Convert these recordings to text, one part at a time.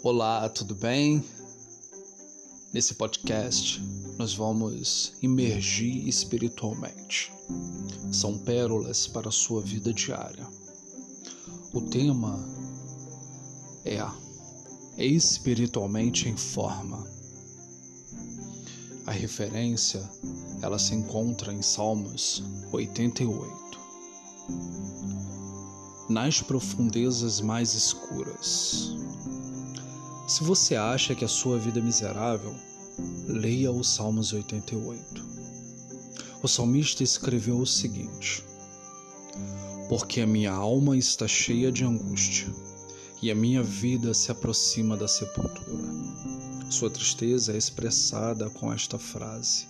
Olá, tudo bem? Nesse podcast nós vamos imergir espiritualmente. São pérolas para a sua vida diária. O tema é espiritualmente em forma. A referência ela se encontra em Salmos 88. Nas profundezas mais escuras. Se você acha que a sua vida é miserável, leia o Salmos 88. O salmista escreveu o seguinte: Porque a minha alma está cheia de angústia e a minha vida se aproxima da sepultura. Sua tristeza é expressada com esta frase: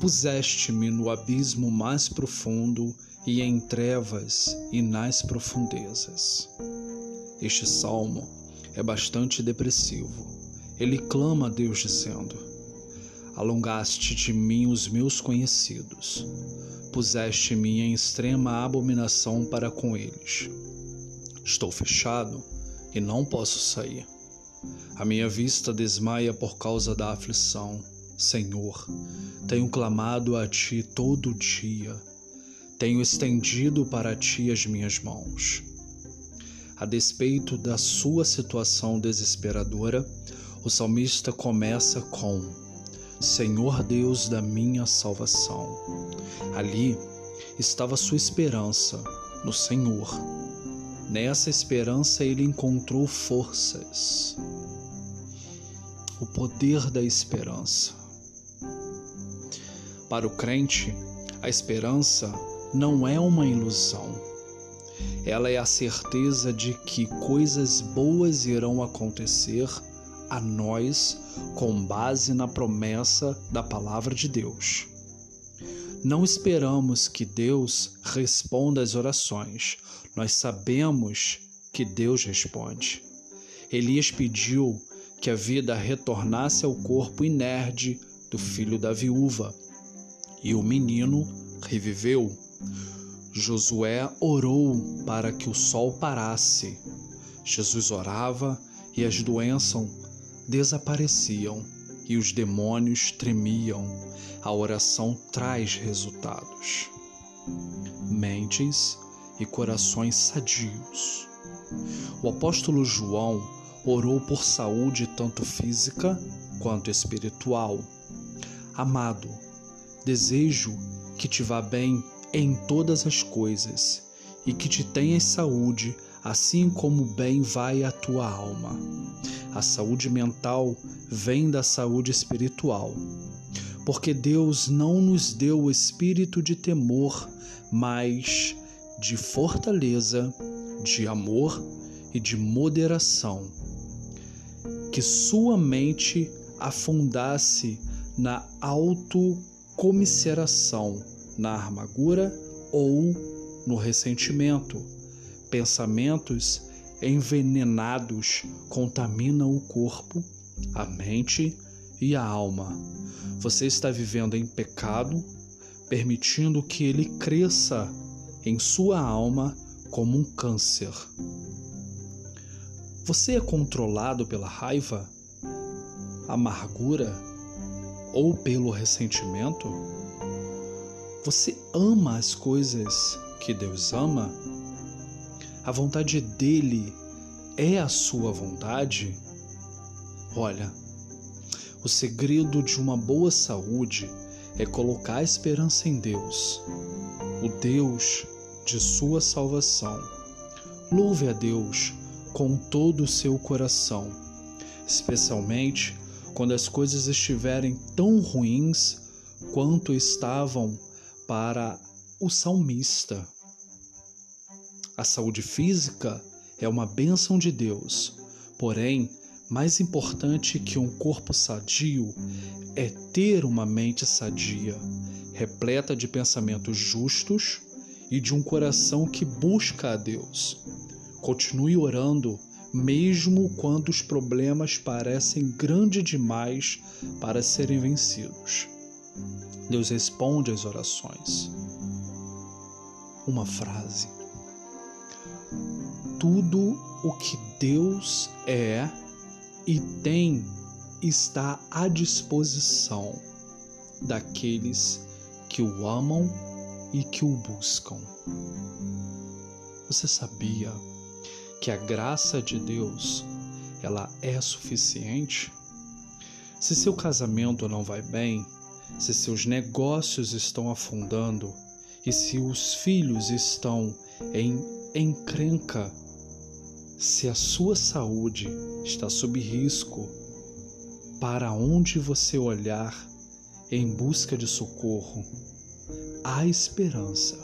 Puseste-me no abismo mais profundo e em trevas e nas profundezas. Este salmo é bastante depressivo. Ele clama a Deus dizendo: Alongaste de mim os meus conhecidos, puseste-me em extrema abominação para com eles. Estou fechado e não posso sair. A minha vista desmaia por causa da aflição. Senhor, tenho clamado a Ti todo dia. Tenho estendido para Ti as minhas mãos. A despeito da sua situação desesperadora, o salmista começa com: Senhor Deus da minha salvação. Ali estava sua esperança no Senhor. Nessa esperança ele encontrou forças. O poder da esperança. Para o crente, a esperança não é uma ilusão ela é a certeza de que coisas boas irão acontecer a nós com base na promessa da palavra de Deus. Não esperamos que Deus responda às orações, nós sabemos que Deus responde. Elias pediu que a vida retornasse ao corpo inerte do filho da viúva, e o menino reviveu. Josué orou para que o sol parasse. Jesus orava e as doenças desapareciam e os demônios tremiam. A oração traz resultados. Mentes e corações sadios. O apóstolo João orou por saúde tanto física quanto espiritual. Amado, desejo que te vá bem em todas as coisas, e que te tenhas saúde, assim como bem vai a tua alma. A saúde mental vem da saúde espiritual. Porque Deus não nos deu o espírito de temor, mas de fortaleza, de amor e de moderação. Que sua mente afundasse na autocomiseração na amargura ou no ressentimento. Pensamentos envenenados contaminam o corpo, a mente e a alma. Você está vivendo em pecado, permitindo que ele cresça em sua alma como um câncer. Você é controlado pela raiva, amargura ou pelo ressentimento? Você ama as coisas que Deus ama? A vontade dele é a sua vontade? Olha, o segredo de uma boa saúde é colocar a esperança em Deus, o Deus de sua salvação. Louve a Deus com todo o seu coração, especialmente quando as coisas estiverem tão ruins quanto estavam para o salmista. A saúde física é uma bênção de Deus, porém, mais importante que um corpo sadio é ter uma mente sadia, repleta de pensamentos justos e de um coração que busca a Deus. Continue orando, mesmo quando os problemas parecem grandes demais para serem vencidos. Deus responde às orações. Uma frase. Tudo o que Deus é e tem está à disposição daqueles que o amam e que o buscam. Você sabia que a graça de Deus ela é suficiente? Se seu casamento não vai bem, se seus negócios estão afundando e se os filhos estão em encrenca, se a sua saúde está sob risco, para onde você olhar em busca de socorro, há esperança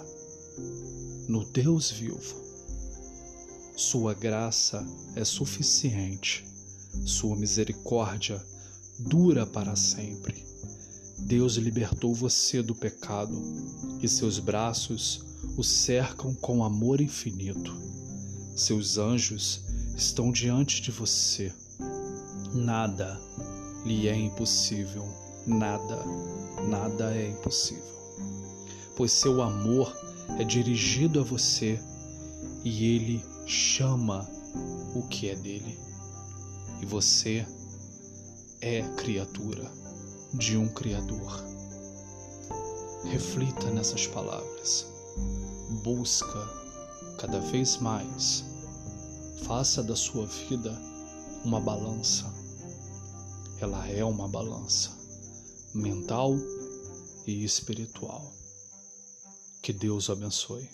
no Deus vivo. Sua graça é suficiente, sua misericórdia dura para sempre. Deus libertou você do pecado e seus braços o cercam com amor infinito. Seus anjos estão diante de você. Nada lhe é impossível, nada, nada é impossível. Pois seu amor é dirigido a você e ele chama o que é dele. E você é criatura de um Criador. Reflita nessas palavras. Busca cada vez mais. Faça da sua vida uma balança. Ela é uma balança mental e espiritual. Que Deus abençoe.